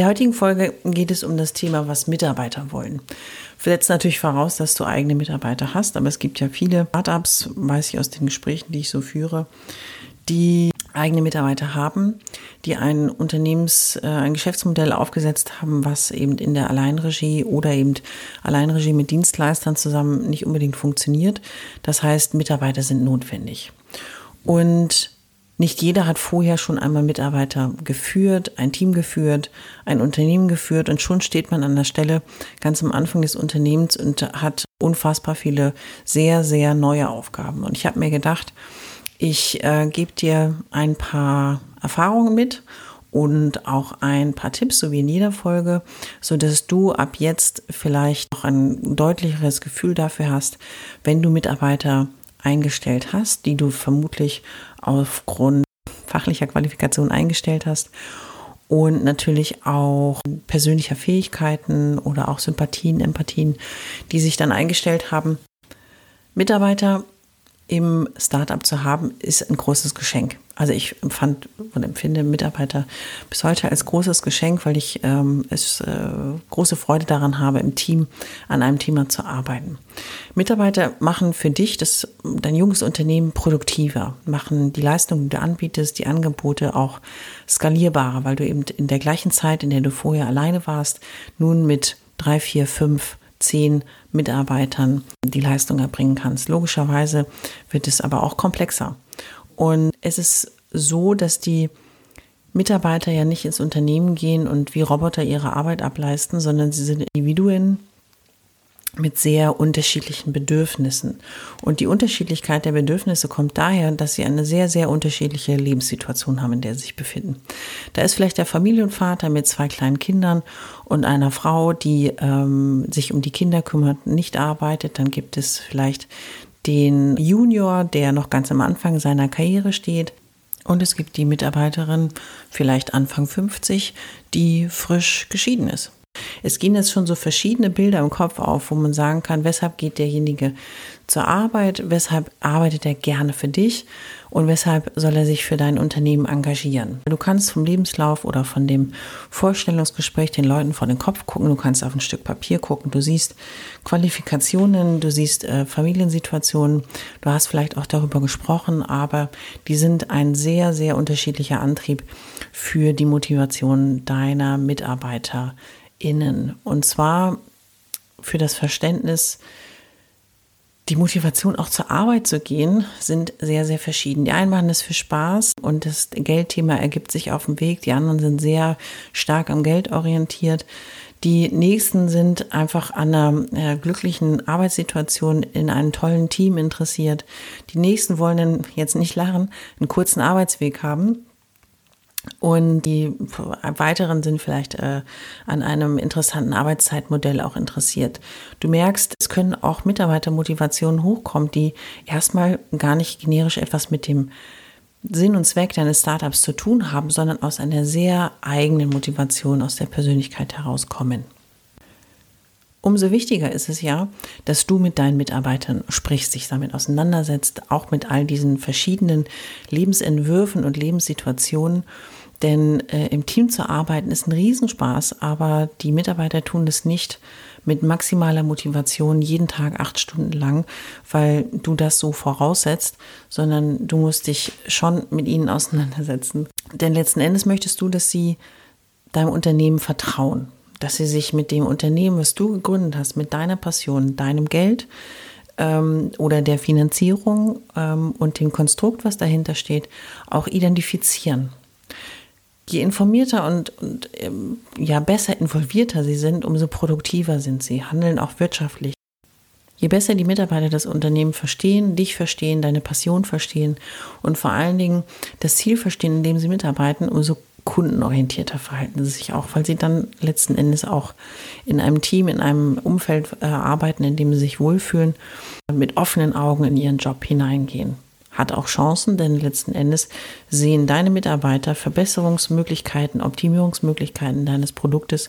Der heutigen Folge geht es um das Thema, was Mitarbeiter wollen. Setzt natürlich voraus, dass du eigene Mitarbeiter hast, aber es gibt ja viele Startups, weiß ich aus den Gesprächen, die ich so führe, die eigene Mitarbeiter haben, die ein Unternehmens, äh, ein Geschäftsmodell aufgesetzt haben, was eben in der Alleinregie oder eben Alleinregie mit Dienstleistern zusammen nicht unbedingt funktioniert. Das heißt, Mitarbeiter sind notwendig. Und nicht jeder hat vorher schon einmal Mitarbeiter geführt, ein Team geführt, ein Unternehmen geführt und schon steht man an der Stelle ganz am Anfang des Unternehmens und hat unfassbar viele sehr, sehr neue Aufgaben. Und ich habe mir gedacht, ich äh, gebe dir ein paar Erfahrungen mit und auch ein paar Tipps, so wie in jeder Folge, so dass du ab jetzt vielleicht noch ein deutlicheres Gefühl dafür hast, wenn du Mitarbeiter eingestellt hast, die du vermutlich aufgrund fachlicher Qualifikation eingestellt hast und natürlich auch persönlicher Fähigkeiten oder auch Sympathien, Empathien, die sich dann eingestellt haben. Mitarbeiter im Startup zu haben, ist ein großes Geschenk. Also ich empfand und empfinde Mitarbeiter bis heute als großes Geschenk, weil ich ähm, es äh, große Freude daran habe, im Team an einem Thema zu arbeiten. Mitarbeiter machen für dich das, dein junges Unternehmen produktiver, machen die Leistungen, die du anbietest, die Angebote auch skalierbarer, weil du eben in der gleichen Zeit, in der du vorher alleine warst, nun mit drei, vier, fünf zehn Mitarbeitern die Leistung erbringen kannst. Logischerweise wird es aber auch komplexer. Und es ist so, dass die Mitarbeiter ja nicht ins Unternehmen gehen und wie Roboter ihre Arbeit ableisten, sondern sie sind Individuen, mit sehr unterschiedlichen Bedürfnissen. Und die Unterschiedlichkeit der Bedürfnisse kommt daher, dass sie eine sehr, sehr unterschiedliche Lebenssituation haben, in der sie sich befinden. Da ist vielleicht der Familienvater mit zwei kleinen Kindern und einer Frau, die ähm, sich um die Kinder kümmert, nicht arbeitet. Dann gibt es vielleicht den Junior, der noch ganz am Anfang seiner Karriere steht. Und es gibt die Mitarbeiterin, vielleicht Anfang 50, die frisch geschieden ist. Es gehen jetzt schon so verschiedene Bilder im Kopf auf, wo man sagen kann, weshalb geht derjenige zur Arbeit, weshalb arbeitet er gerne für dich und weshalb soll er sich für dein Unternehmen engagieren. Du kannst vom Lebenslauf oder von dem Vorstellungsgespräch den Leuten vor den Kopf gucken, du kannst auf ein Stück Papier gucken, du siehst Qualifikationen, du siehst äh, Familiensituationen, du hast vielleicht auch darüber gesprochen, aber die sind ein sehr, sehr unterschiedlicher Antrieb für die Motivation deiner Mitarbeiter innen. Und zwar für das Verständnis, die Motivation auch zur Arbeit zu gehen, sind sehr, sehr verschieden. Die einen machen das für Spaß und das Geldthema ergibt sich auf dem Weg. Die anderen sind sehr stark am Geld orientiert. Die nächsten sind einfach an einer äh, glücklichen Arbeitssituation in einem tollen Team interessiert. Die nächsten wollen jetzt nicht lachen, einen kurzen Arbeitsweg haben und die weiteren sind vielleicht äh, an einem interessanten Arbeitszeitmodell auch interessiert. Du merkst, es können auch Mitarbeitermotivationen hochkommen, die erstmal gar nicht generisch etwas mit dem Sinn und Zweck deines Startups zu tun haben, sondern aus einer sehr eigenen Motivation, aus der Persönlichkeit herauskommen. Umso wichtiger ist es ja, dass du mit deinen Mitarbeitern sprichst, dich damit auseinandersetzt, auch mit all diesen verschiedenen Lebensentwürfen und Lebenssituationen. Denn äh, im Team zu arbeiten ist ein Riesenspaß, aber die Mitarbeiter tun das nicht mit maximaler Motivation jeden Tag acht Stunden lang, weil du das so voraussetzt, sondern du musst dich schon mit ihnen auseinandersetzen. Denn letzten Endes möchtest du, dass sie deinem Unternehmen vertrauen dass sie sich mit dem Unternehmen, was du gegründet hast, mit deiner Passion, deinem Geld, ähm, oder der Finanzierung ähm, und dem Konstrukt, was dahinter steht, auch identifizieren. Je informierter und, und ähm, ja besser involvierter sie sind, umso produktiver sind sie, handeln auch wirtschaftlich. Je besser die Mitarbeiter das Unternehmen verstehen, dich verstehen, deine Passion verstehen und vor allen Dingen das Ziel verstehen, in dem sie mitarbeiten, umso kundenorientierter verhalten sie sich auch, weil sie dann letzten Endes auch in einem Team, in einem Umfeld äh, arbeiten, in dem sie sich wohlfühlen, mit offenen Augen in ihren Job hineingehen. Hat auch Chancen, denn letzten Endes sehen deine Mitarbeiter Verbesserungsmöglichkeiten, Optimierungsmöglichkeiten deines Produktes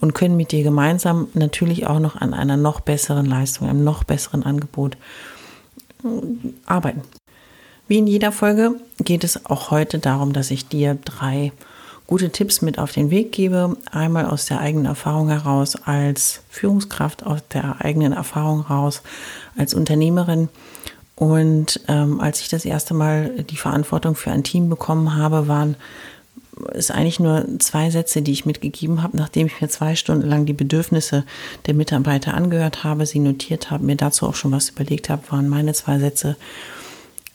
und können mit dir gemeinsam natürlich auch noch an einer noch besseren Leistung, einem noch besseren Angebot äh, arbeiten. Wie in jeder Folge geht es auch heute darum, dass ich dir drei gute Tipps mit auf den Weg gebe. Einmal aus der eigenen Erfahrung heraus als Führungskraft, aus der eigenen Erfahrung heraus als Unternehmerin. Und ähm, als ich das erste Mal die Verantwortung für ein Team bekommen habe, waren es eigentlich nur zwei Sätze, die ich mitgegeben habe, nachdem ich mir zwei Stunden lang die Bedürfnisse der Mitarbeiter angehört habe, sie notiert habe, mir dazu auch schon was überlegt habe, waren meine zwei Sätze.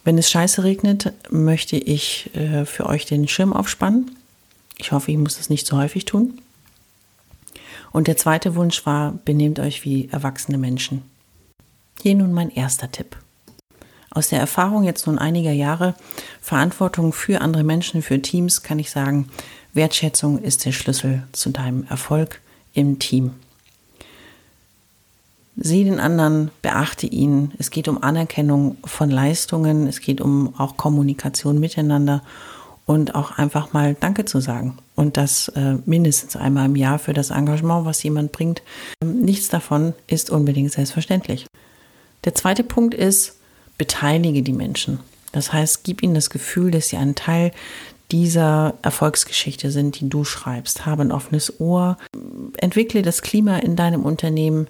Wenn es scheiße regnet, möchte ich äh, für euch den Schirm aufspannen. Ich hoffe, ich muss das nicht so häufig tun. Und der zweite Wunsch war, benehmt euch wie erwachsene Menschen. Hier nun mein erster Tipp. Aus der Erfahrung jetzt nun einiger Jahre Verantwortung für andere Menschen, für Teams, kann ich sagen, Wertschätzung ist der Schlüssel zu deinem Erfolg im Team. Sieh den anderen, beachte ihn. Es geht um Anerkennung von Leistungen, es geht um auch Kommunikation miteinander und auch einfach mal Danke zu sagen. Und das äh, mindestens einmal im Jahr für das Engagement, was jemand bringt. Nichts davon ist unbedingt selbstverständlich. Der zweite Punkt ist, beteilige die Menschen. Das heißt, gib ihnen das Gefühl, dass sie ein Teil dieser Erfolgsgeschichte sind, die du schreibst. Habe ein offenes Ohr, entwickle das Klima in deinem Unternehmen,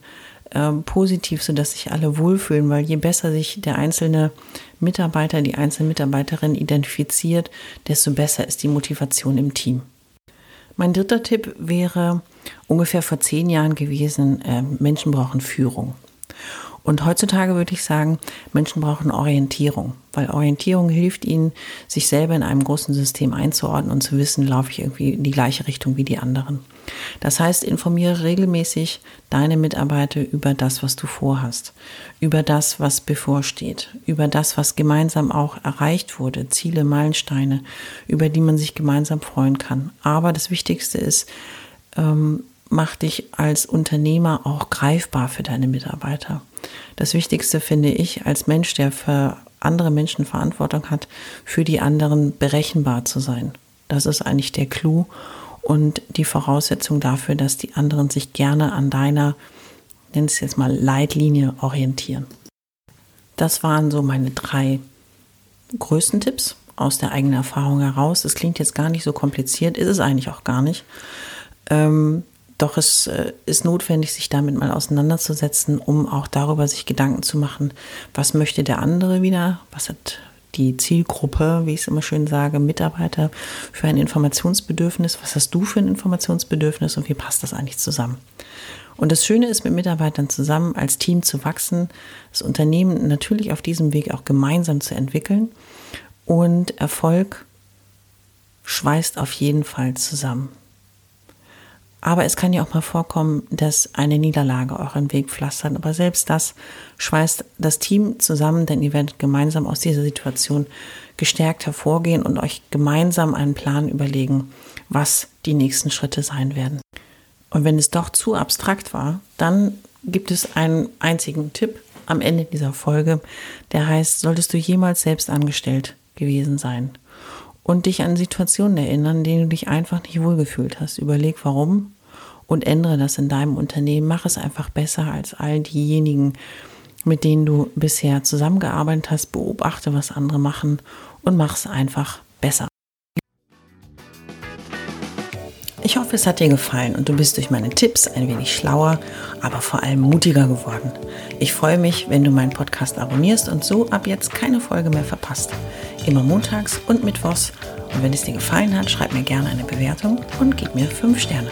ähm, positiv, sodass sich alle wohlfühlen, weil je besser sich der einzelne Mitarbeiter, die einzelne Mitarbeiterin identifiziert, desto besser ist die Motivation im Team. Mein dritter Tipp wäre ungefähr vor zehn Jahren gewesen, äh, Menschen brauchen Führung. Und heutzutage würde ich sagen, Menschen brauchen Orientierung, weil Orientierung hilft ihnen, sich selber in einem großen System einzuordnen und zu wissen, laufe ich irgendwie in die gleiche Richtung wie die anderen. Das heißt, informiere regelmäßig deine Mitarbeiter über das, was du vorhast, über das, was bevorsteht, über das, was gemeinsam auch erreicht wurde, Ziele, Meilensteine, über die man sich gemeinsam freuen kann. Aber das Wichtigste ist, ähm, mach dich als Unternehmer auch greifbar für deine Mitarbeiter. Das Wichtigste finde ich als Mensch, der für andere Menschen Verantwortung hat, für die anderen berechenbar zu sein. Das ist eigentlich der Clou und die Voraussetzung dafür, dass die anderen sich gerne an deiner, nenn es jetzt mal, Leitlinie orientieren. Das waren so meine drei größten Tipps aus der eigenen Erfahrung heraus. Es klingt jetzt gar nicht so kompliziert, ist es eigentlich auch gar nicht. Ähm, doch es äh, ist notwendig, sich damit mal auseinanderzusetzen, um auch darüber sich Gedanken zu machen, was möchte der andere wieder, was hat die Zielgruppe, wie ich es immer schön sage, Mitarbeiter für ein Informationsbedürfnis, was hast du für ein Informationsbedürfnis und wie passt das eigentlich zusammen? Und das Schöne ist, mit Mitarbeitern zusammen als Team zu wachsen, das Unternehmen natürlich auf diesem Weg auch gemeinsam zu entwickeln und Erfolg schweißt auf jeden Fall zusammen. Aber es kann ja auch mal vorkommen, dass eine Niederlage euren Weg pflastert. Aber selbst das schweißt das Team zusammen, denn ihr werdet gemeinsam aus dieser Situation gestärkt hervorgehen und euch gemeinsam einen Plan überlegen, was die nächsten Schritte sein werden. Und wenn es doch zu abstrakt war, dann gibt es einen einzigen Tipp am Ende dieser Folge, der heißt, solltest du jemals selbst angestellt gewesen sein und dich an Situationen erinnern, in denen du dich einfach nicht wohlgefühlt hast. Überleg warum und ändere das in deinem Unternehmen. Mach es einfach besser als all diejenigen, mit denen du bisher zusammengearbeitet hast. Beobachte, was andere machen und mach es einfach besser. Ich hoffe, es hat dir gefallen und du bist durch meine Tipps ein wenig schlauer, aber vor allem mutiger geworden. Ich freue mich, wenn du meinen Podcast abonnierst und so ab jetzt keine Folge mehr verpasst. Immer montags und mittwochs. Und wenn es dir gefallen hat, schreib mir gerne eine Bewertung und gib mir 5 Sterne.